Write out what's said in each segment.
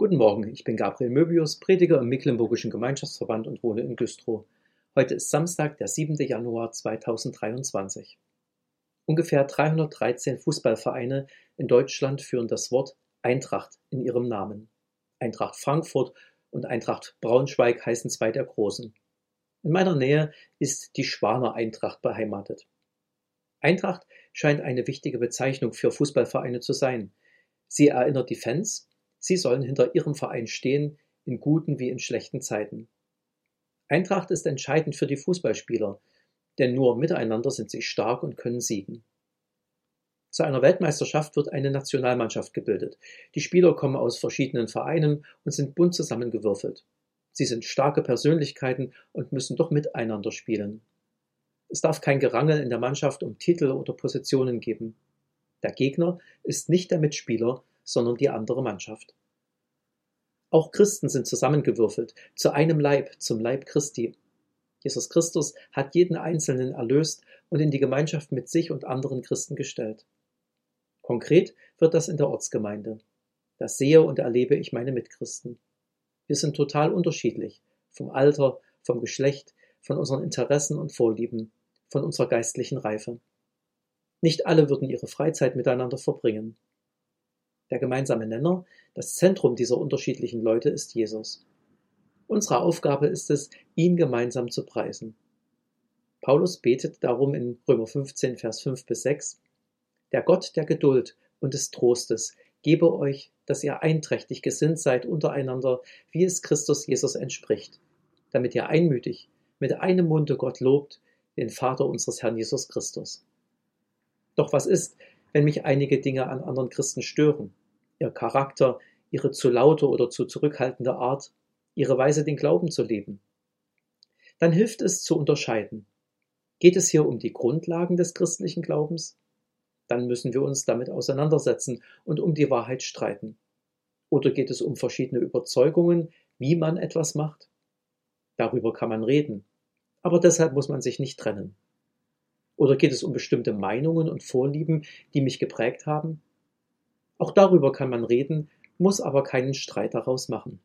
Guten Morgen, ich bin Gabriel Möbius, Prediger im Mecklenburgischen Gemeinschaftsverband und wohne in Güstrow. Heute ist Samstag, der 7. Januar 2023. Ungefähr 313 Fußballvereine in Deutschland führen das Wort Eintracht in ihrem Namen. Eintracht Frankfurt und Eintracht Braunschweig heißen zwei der großen. In meiner Nähe ist die Schwaner Eintracht beheimatet. Eintracht scheint eine wichtige Bezeichnung für Fußballvereine zu sein. Sie erinnert die Fans Sie sollen hinter ihrem Verein stehen, in guten wie in schlechten Zeiten. Eintracht ist entscheidend für die Fußballspieler, denn nur miteinander sind sie stark und können siegen. Zu einer Weltmeisterschaft wird eine Nationalmannschaft gebildet. Die Spieler kommen aus verschiedenen Vereinen und sind bunt zusammengewürfelt. Sie sind starke Persönlichkeiten und müssen doch miteinander spielen. Es darf kein Gerangel in der Mannschaft um Titel oder Positionen geben. Der Gegner ist nicht der Mitspieler, sondern die andere Mannschaft. Auch Christen sind zusammengewürfelt, zu einem Leib, zum Leib Christi. Jesus Christus hat jeden Einzelnen erlöst und in die Gemeinschaft mit sich und anderen Christen gestellt. Konkret wird das in der Ortsgemeinde. Das sehe und erlebe ich meine Mitchristen. Wir sind total unterschiedlich, vom Alter, vom Geschlecht, von unseren Interessen und Vorlieben, von unserer geistlichen Reife. Nicht alle würden ihre Freizeit miteinander verbringen. Der gemeinsame Nenner, das Zentrum dieser unterschiedlichen Leute ist Jesus. Unsere Aufgabe ist es, ihn gemeinsam zu preisen. Paulus betet darum in Römer 15, Vers 5 bis 6, Der Gott der Geduld und des Trostes gebe euch, dass ihr einträchtig gesinnt seid untereinander, wie es Christus Jesus entspricht, damit ihr einmütig mit einem Munde Gott lobt, den Vater unseres Herrn Jesus Christus. Doch was ist, wenn mich einige Dinge an anderen Christen stören? Ihr Charakter, ihre zu laute oder zu zurückhaltende Art, ihre Weise, den Glauben zu leben. Dann hilft es zu unterscheiden. Geht es hier um die Grundlagen des christlichen Glaubens? Dann müssen wir uns damit auseinandersetzen und um die Wahrheit streiten. Oder geht es um verschiedene Überzeugungen, wie man etwas macht? Darüber kann man reden, aber deshalb muss man sich nicht trennen. Oder geht es um bestimmte Meinungen und Vorlieben, die mich geprägt haben? Auch darüber kann man reden, muss aber keinen Streit daraus machen.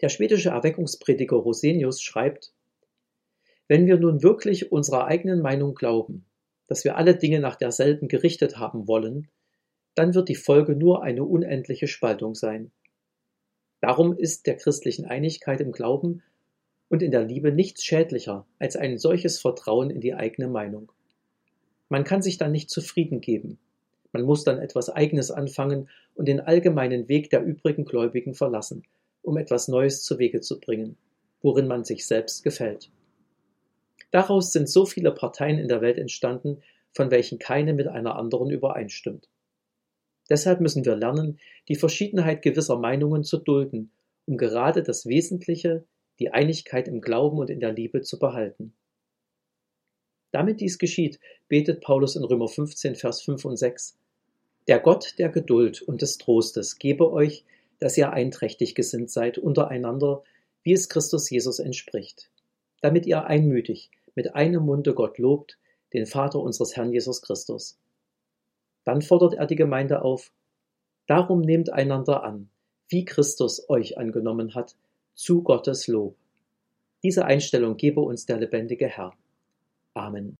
Der schwedische Erweckungsprediger Rosenius schreibt, wenn wir nun wirklich unserer eigenen Meinung glauben, dass wir alle Dinge nach derselben gerichtet haben wollen, dann wird die Folge nur eine unendliche Spaltung sein. Darum ist der christlichen Einigkeit im Glauben und in der Liebe nichts schädlicher als ein solches Vertrauen in die eigene Meinung. Man kann sich dann nicht zufrieden geben, man muss dann etwas Eigenes anfangen und den allgemeinen Weg der übrigen Gläubigen verlassen, um etwas Neues zu Wege zu bringen, worin man sich selbst gefällt. Daraus sind so viele Parteien in der Welt entstanden, von welchen keine mit einer anderen übereinstimmt. Deshalb müssen wir lernen, die Verschiedenheit gewisser Meinungen zu dulden, um gerade das Wesentliche, die Einigkeit im Glauben und in der Liebe zu behalten. Damit dies geschieht, betet Paulus in Römer 15, Vers 5 und 6. Der Gott der Geduld und des Trostes gebe euch, dass ihr einträchtig gesinnt seid untereinander, wie es Christus Jesus entspricht, damit ihr einmütig mit einem Munde Gott lobt, den Vater unseres Herrn Jesus Christus. Dann fordert er die Gemeinde auf, darum nehmt einander an, wie Christus euch angenommen hat, zu Gottes Lob. Diese Einstellung gebe uns der lebendige Herr. Amen.